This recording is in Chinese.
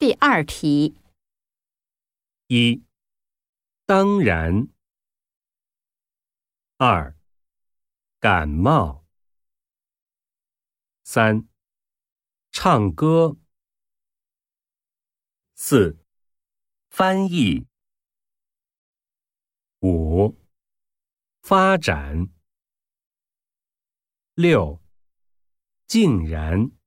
第二题。一当然。二感冒。三唱歌。四翻译。五发展。六竟然。